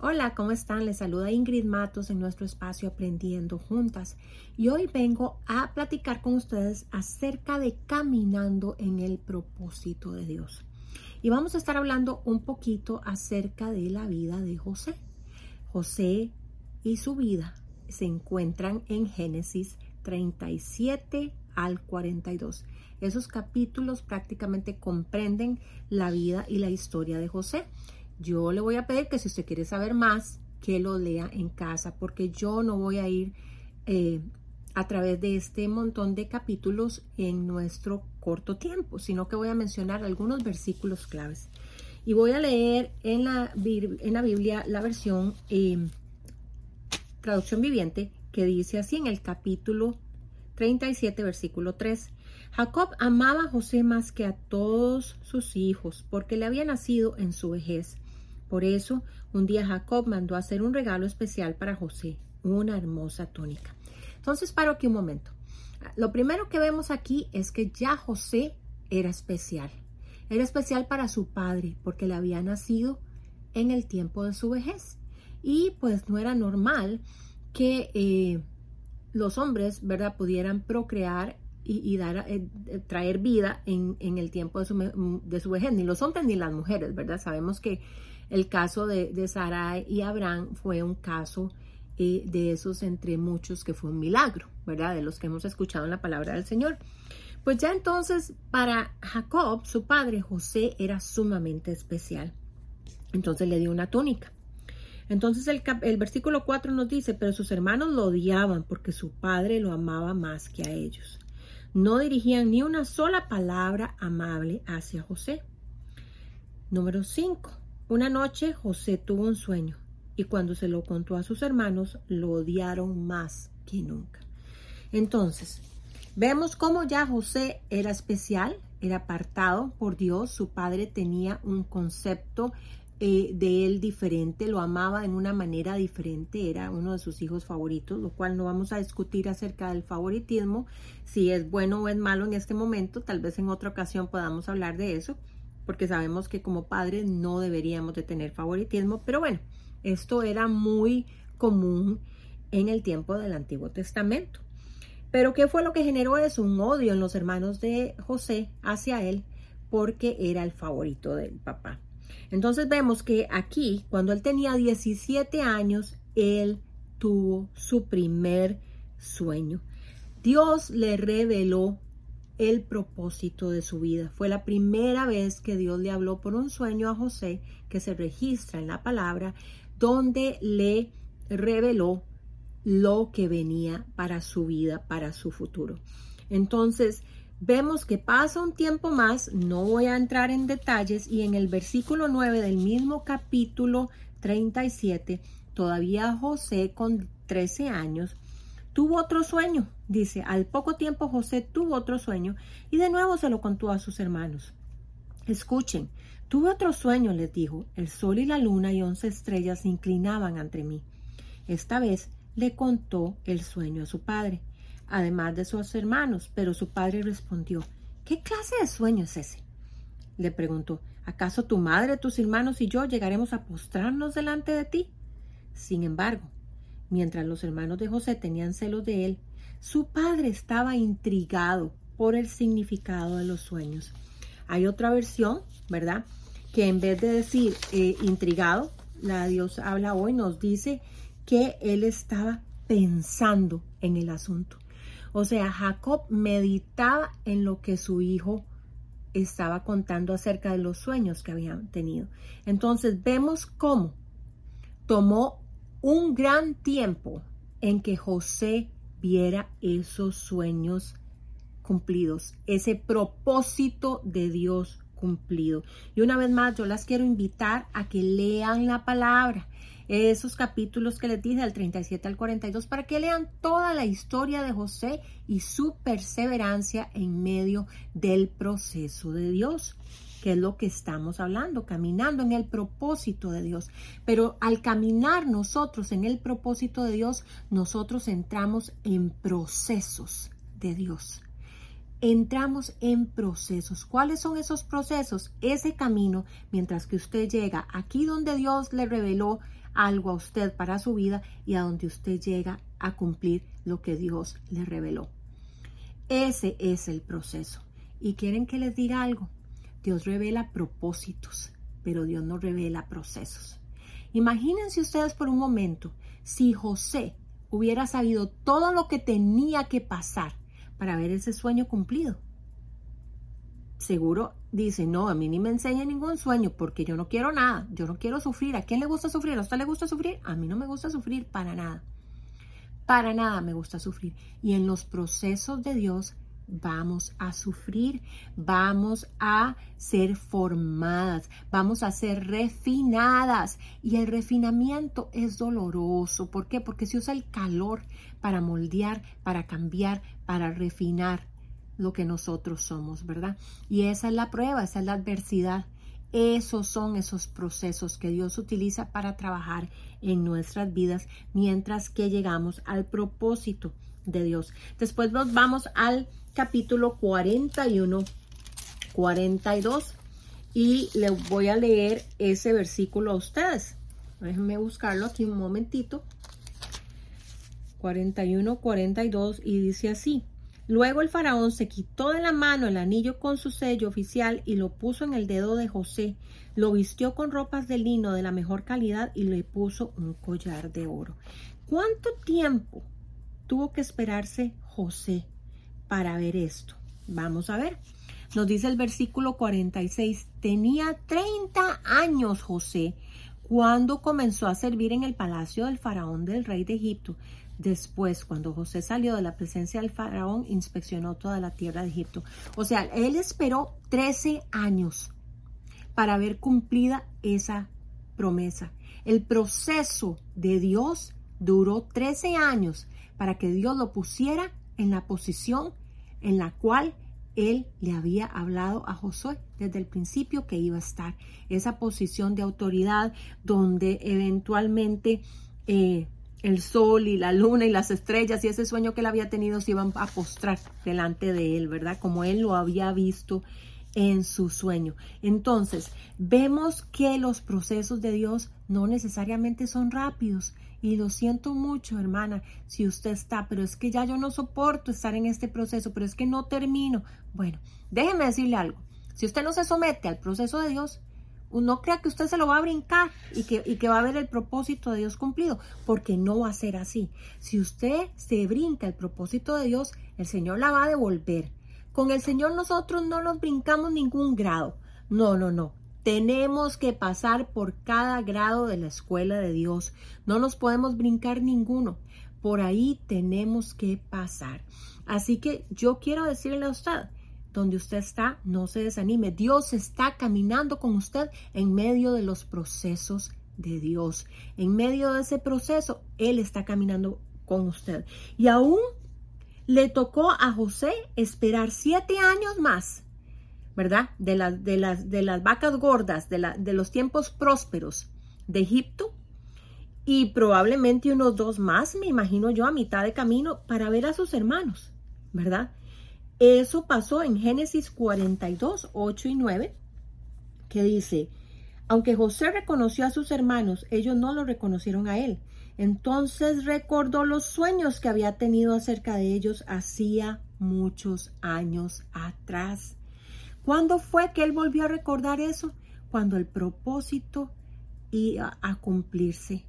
Hola, ¿cómo están? Les saluda Ingrid Matos en nuestro espacio Aprendiendo Juntas. Y hoy vengo a platicar con ustedes acerca de caminando en el propósito de Dios. Y vamos a estar hablando un poquito acerca de la vida de José. José y su vida se encuentran en Génesis 37 al 42. Esos capítulos prácticamente comprenden la vida y la historia de José. Yo le voy a pedir que si usted quiere saber más, que lo lea en casa, porque yo no voy a ir eh, a través de este montón de capítulos en nuestro corto tiempo, sino que voy a mencionar algunos versículos claves. Y voy a leer en la, Biblia la versión eh, traducción viviente que dice así en el capítulo 37, versículo 3. Jacob amaba a José más que a todos sus hijos, porque le había nacido en su vejez. Por eso, un día Jacob mandó hacer un regalo especial para José, una hermosa túnica. Entonces, paro aquí un momento. Lo primero que vemos aquí es que ya José era especial. Era especial para su padre, porque le había nacido en el tiempo de su vejez. Y pues no era normal que eh, los hombres, ¿verdad?, pudieran procrear y, eh, eh, traer vida en, el tiempo de su, vejez, ni los hombres ni las mujeres, ¿verdad? Sabemos que el caso de, Sarai y Abraham fue un caso de esos entre muchos que fue un milagro, ¿verdad? De los que hemos escuchado en la palabra del Señor. Pues ya entonces para Jacob, su padre José, era sumamente especial. Entonces le dio una túnica. Entonces el, el, versículo 4 nos dice, pero sus hermanos lo odiaban porque su padre lo amaba más que a ellos. No dirigían ni una sola palabra amable hacia José. Número 5. Una noche José tuvo un sueño y cuando se lo contó a sus hermanos lo odiaron más que nunca. Entonces, vemos cómo ya José era especial, era apartado por Dios, su padre tenía un concepto eh, de él diferente, lo amaba en una manera diferente, era uno de sus hijos favoritos, lo cual no vamos a discutir acerca del favoritismo, si es bueno o es malo en este momento, tal vez en otra ocasión podamos hablar de eso, porque sabemos que como padres no deberíamos de tener favoritismo, pero bueno, esto era muy común en el tiempo del Antiguo Testamento. Pero ¿qué fue lo que generó eso? Un odio en los hermanos de José hacia él porque era el favorito del papá. Entonces vemos que aquí, cuando él tenía 17 años, él tuvo su primer sueño. Dios le reveló el propósito de su vida. Fue la primera vez que Dios le habló por un sueño a José, que se registra en la palabra, donde le reveló lo que venía para su vida, para su futuro. Entonces, Vemos que pasa un tiempo más, no voy a entrar en detalles, y en el versículo 9 del mismo capítulo 37, todavía José con 13 años, tuvo otro sueño. Dice, al poco tiempo José tuvo otro sueño y de nuevo se lo contó a sus hermanos. Escuchen, tuve otro sueño, les dijo, el sol y la luna y once estrellas se inclinaban ante mí. Esta vez le contó el sueño a su padre además de sus hermanos, pero su padre respondió, ¿qué clase de sueño es ese? Le preguntó, ¿acaso tu madre, tus hermanos y yo llegaremos a postrarnos delante de ti? Sin embargo, mientras los hermanos de José tenían celos de él, su padre estaba intrigado por el significado de los sueños. Hay otra versión, ¿verdad? Que en vez de decir eh, intrigado, la Dios habla hoy, nos dice que él estaba pensando en el asunto. O sea, Jacob meditaba en lo que su hijo estaba contando acerca de los sueños que habían tenido. Entonces vemos cómo tomó un gran tiempo en que José viera esos sueños cumplidos, ese propósito de Dios cumplido. Y una vez más, yo las quiero invitar a que lean la palabra, esos capítulos que les dije, del 37 al 42, para que lean toda la historia de José y su perseverancia en medio del proceso de Dios que es lo que estamos hablando, caminando en el propósito de Dios. Pero al caminar nosotros en el propósito de Dios, nosotros entramos en procesos de Dios. entramos en procesos. ¿Cuáles son esos procesos? Ese camino mientras que usted llega aquí donde Dios le reveló algo a usted para su vida y a donde usted llega a cumplir lo que Dios le reveló. Ese es el proceso. ¿Y quieren que les diga algo? Dios revela propósitos, pero Dios no revela procesos. Imagínense ustedes por un momento si José hubiera sabido todo lo que tenía que pasar para ver ese sueño cumplido. Seguro dice, no, a mí ni me enseña ningún sueño porque yo no quiero nada, yo no quiero sufrir. ¿A quién le gusta sufrir? ¿A usted le gusta sufrir? A mí no me gusta sufrir para nada. Para nada me gusta sufrir. Y en los procesos de Dios vamos a sufrir, vamos a ser formadas, vamos a ser refinadas. Y el refinamiento es doloroso. ¿Por qué? Porque se usa el calor para moldear, para cambiar, para refinar lo que nosotros somos, ¿verdad? Y esa es la prueba, esa es la adversidad. Esos son esos procesos que Dios utiliza para trabajar en nuestras vidas mientras que llegamos al propósito de Dios. Después nos vamos al capítulo 41, 42 y le voy a leer ese versículo a ustedes. Déjenme buscarlo aquí un momentito. 41, 42 y dice así. Luego el faraón se quitó de la mano el anillo con su sello oficial y lo puso en el dedo de José, lo vistió con ropas de lino de la mejor calidad y le puso un collar de oro. ¿Cuánto tiempo tuvo que esperarse José para ver esto? Vamos a ver. Nos dice el versículo 46, tenía 30 años José cuando comenzó a servir en el palacio del faraón del rey de Egipto. Después, cuando José salió de la presencia del faraón, inspeccionó toda la tierra de Egipto. O sea, él esperó 13 años para ver cumplida esa promesa. El proceso de Dios duró 13 años para que Dios lo pusiera en la posición en la cual él le había hablado a Josué desde el principio que iba a estar. Esa posición de autoridad donde eventualmente eh, el sol y la luna y las estrellas y ese sueño que él había tenido se iban a postrar delante de él, ¿verdad? Como él lo había visto en su sueño. Entonces, vemos que los procesos de Dios no necesariamente son rápidos. Y lo siento mucho, hermana, si usted está, pero es que ya yo no soporto estar en este proceso, pero es que no termino. Bueno, déjeme decirle algo. Si usted no se somete al proceso de Dios, no crea que usted se lo va a brincar y que, va a ver el propósito de Dios cumplido, porque no va a ser así. Si usted se brinca el propósito de Dios, el Señor la va a devolver. Con el Señor nosotros no nos brincamos ningún grado. No, no, no. Tenemos que pasar por cada grado de la escuela de Dios. No nos podemos brincar ninguno. Por ahí tenemos que pasar. Así que yo quiero decirle a usted, donde usted está, no se desanime. Dios está caminando con usted en medio de los procesos de Dios. En medio de ese proceso, Él está caminando con usted. Y aún le tocó a José esperar siete años más, ¿verdad? De, de, las, de las vacas gordas, de, la, de los tiempos prósperos de Egipto. Y probablemente unos dos más, me imagino yo, a mitad de camino para ver a sus hermanos, ¿verdad? Eso pasó en Génesis 42, 8 y 9, que dice, aunque José reconoció a sus hermanos, ellos no lo reconocieron a él. Entonces recordó los sueños que había tenido acerca de ellos hacía muchos años atrás. ¿Cuándo fue que él volvió a recordar eso? Cuando el propósito iba a cumplirse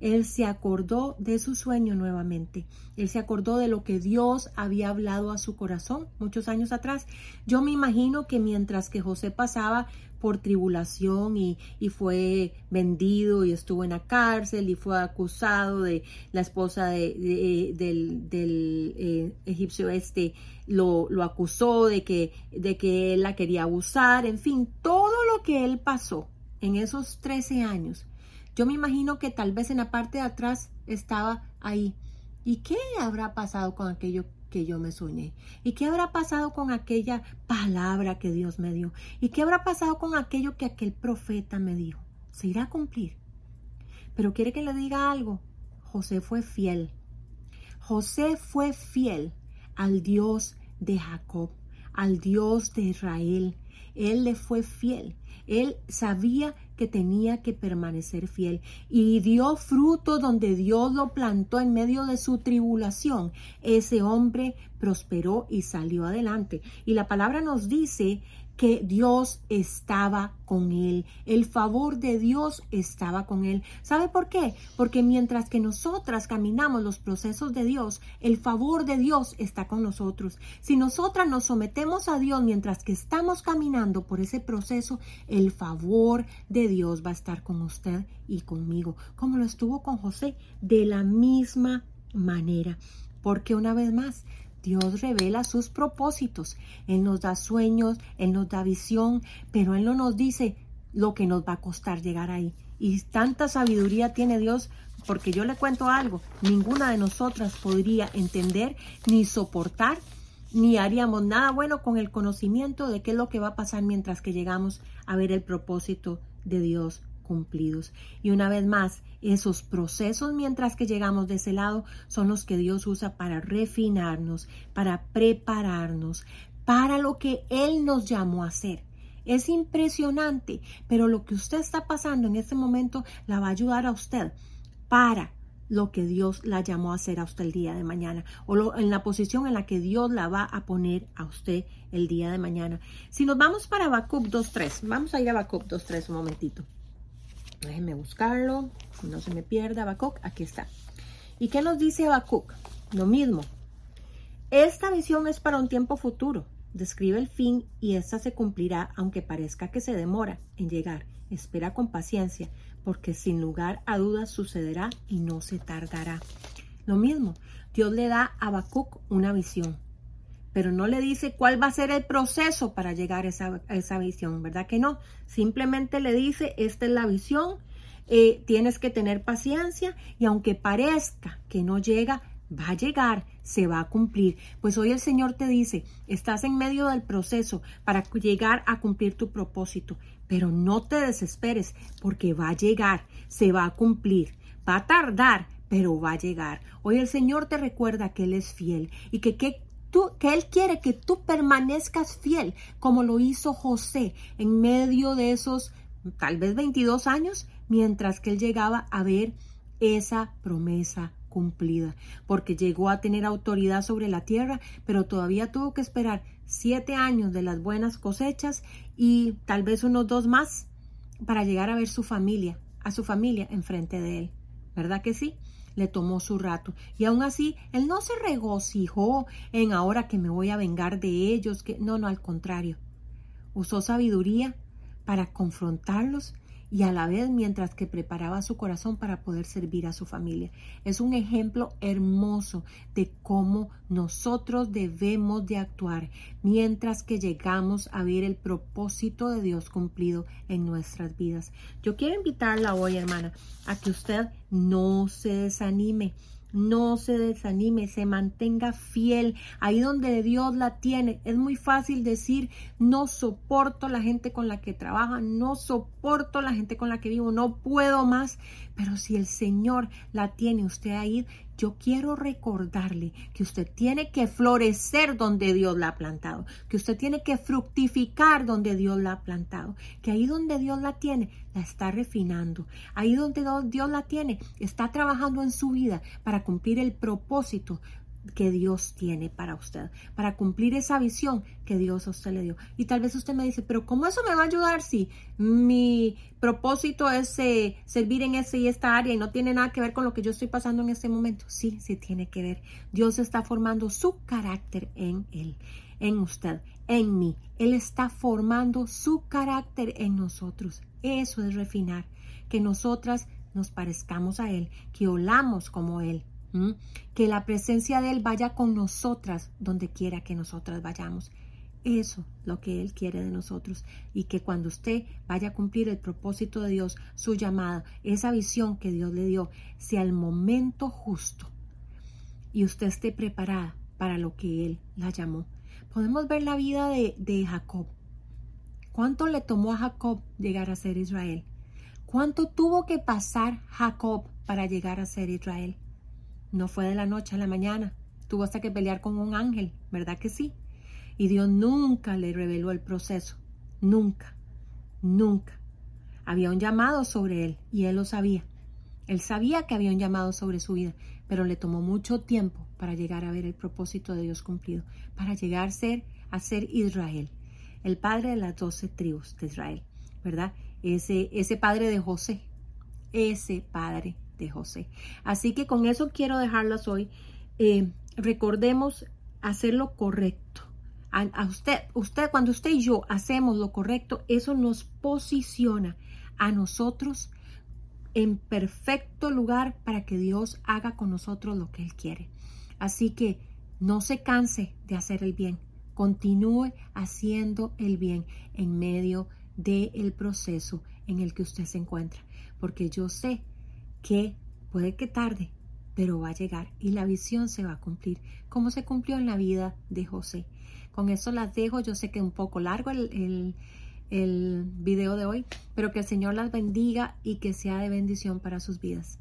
él se acordó de su sueño nuevamente. Él se acordó de lo que Dios había hablado a su corazón muchos años atrás. Yo me imagino que mientras que José pasaba por tribulación y, fue vendido y estuvo en la cárcel y fue acusado de la esposa de, del, eh, egipcio este, lo, lo, acusó de que, de que él la quería abusar, en fin, todo lo que él pasó en esos 13 años yo me imagino que tal vez en la parte de atrás estaba ahí. ¿Y qué habrá pasado con aquello que yo me soñé? ¿Y qué habrá pasado con aquella palabra que Dios me dio? ¿Y qué habrá pasado con aquello que aquel profeta me dijo? Se irá a cumplir. Pero quiere que le diga algo. José fue fiel. José fue fiel al Dios de Jacob. al Dios de Israel. Él le fue fiel. Él sabía que tenía que permanecer fiel y dio fruto donde Dios lo plantó en medio de su tribulación. Ese hombre prosperó y salió adelante. Y la palabra nos dice que Dios estaba con él. El favor de Dios estaba con él. ¿Sabe por qué? Porque mientras que nosotras caminamos los procesos de Dios, el favor de Dios está con nosotros. Si nosotras nos sometemos a Dios mientras que estamos caminando por ese proceso, el favor de Dios va a estar con usted y conmigo, como lo estuvo con José, de la misma manera. Porque una vez más, Dios revela sus propósitos. Él nos da sueños, Él nos da visión, pero Él no nos dice lo que nos va a costar llegar ahí. Y tanta sabiduría tiene Dios, porque yo le cuento algo, ninguna de nosotras podría entender ni soportar, ni haríamos nada bueno con el conocimiento de qué es lo que va a pasar mientras que llegamos a ver el propósito de Dios cumplidos. Y una vez más, esos procesos mientras que llegamos de ese lado son los que Dios usa para refinarnos, para prepararnos, para lo que Él nos llamó a hacer. Es impresionante, pero lo que usted está pasando en este momento la va a ayudar a usted para lo que Dios la llamó a hacer a usted el día de mañana o en la posición en la que Dios la va a poner a usted el día de mañana. Si nos vamos para Habacuc 2.3, vamos a ir a Habacuc 2.3 un momentito. Déjenme buscarlo, no se me pierda Habacuc, aquí está. ¿Y qué nos dice Habacuc? Lo mismo. Esta visión es para un tiempo futuro. Describe el fin y esta se cumplirá aunque parezca que se demora en llegar. Espera con paciencia, porque sin lugar a dudas sucederá y no se tardará. Lo mismo, Dios le da a Habacuc una visión, pero no le dice cuál va a ser el proceso para llegar a esa, visión, ¿verdad que no? Simplemente le dice, esta es la visión, eh, tienes que tener paciencia y aunque parezca que no llega, va a llegar, se va a cumplir. Pues hoy el Señor te dice, estás en medio del proceso para llegar a cumplir tu propósito, pero no te desesperes porque va a llegar, se va a cumplir, va a tardar, pero va a llegar. Hoy el Señor te recuerda que Él es fiel y que qué que Él quiere que tú permanezcas fiel, como lo hizo José en medio de esos tal vez 22 años, mientras que Él llegaba a ver esa promesa cumplida, porque llegó a tener autoridad sobre la tierra, pero todavía tuvo que esperar siete años de las buenas cosechas y tal vez unos dos más para llegar a ver su familia, a su familia enfrente de él. ¿Verdad que sí? Le tomó su rato. Y aún así, él no se regocijó en ahora que me voy a vengar de ellos, que no, no, al contrario. Usó sabiduría para confrontarlos y a la vez mientras que preparaba su corazón para poder servir a su familia. Es un ejemplo hermoso de cómo nosotros debemos de actuar mientras que llegamos a ver el propósito de Dios cumplido en nuestras vidas. Yo quiero invitarla hoy, hermana, a que usted no se desanime no se desanime, se mantenga fiel ahí donde Dios la tiene. Es muy fácil decir, no soporto la gente con la que trabaja, no soporto la gente con la que vivo, no puedo más. Pero si el Señor la tiene usted ahí, yo quiero recordarle que usted tiene que florecer donde Dios la ha plantado, que usted tiene que fructificar donde Dios la ha plantado, que ahí donde Dios la tiene, la está refinando, ahí donde Dios la tiene, está trabajando en su vida para cumplir el propósito que Dios tiene para usted, para cumplir esa visión que Dios a usted le dio. Y tal vez usted me dice, pero ¿cómo eso me va a ayudar si mi propósito es eh, servir en ese y esta área y no tiene nada que ver con lo que yo estoy pasando en este momento? Sí, sí tiene que ver. Dios está formando su carácter en él, en usted, en mí. Él está formando su carácter en nosotros. Eso es refinar, que nosotras nos parezcamos a Él, que olamos como Él, que la presencia de Él vaya con nosotras donde quiera que nosotras vayamos. Eso lo que Él quiere de nosotros y que cuando usted vaya a cumplir el propósito de Dios, su llamada, esa visión que Dios le dio, sea el momento justo y usted esté preparada para lo que Él la llamó. Podemos ver la vida de, de Jacob. ¿Cuánto le tomó a Jacob llegar a ser Israel? ¿Cuánto tuvo que pasar Jacob para llegar a ser Israel? No fue de la noche a la mañana. Tuvo hasta que pelear con un ángel, ¿verdad que sí? Y Dios nunca le reveló el proceso. Nunca. Nunca. Había un llamado sobre él y él lo sabía. Él sabía que había un llamado sobre su vida, pero le tomó mucho tiempo para llegar a ver el propósito de Dios cumplido, para llegar a ser, a ser Israel, el padre de las doce tribus de Israel, ¿verdad? Ese, ese padre de José, ese padre de José. Así que con eso quiero dejarlas hoy. Eh, recordemos hacer lo correcto. A, usted, usted, cuando usted y yo hacemos lo correcto, eso nos posiciona a nosotros en perfecto lugar para que Dios haga con nosotros lo que Él quiere. Así que no se canse de hacer el bien. Continúe haciendo el bien en medio del proceso en el que usted se encuentra. Porque yo sé que puede que tarde, pero va a llegar y la visión se va a cumplir, como se cumplió en la vida de José. Con eso las dejo. Yo sé que es un poco largo el, el, el video de hoy, pero que el Señor las bendiga y que sea de bendición para sus vidas.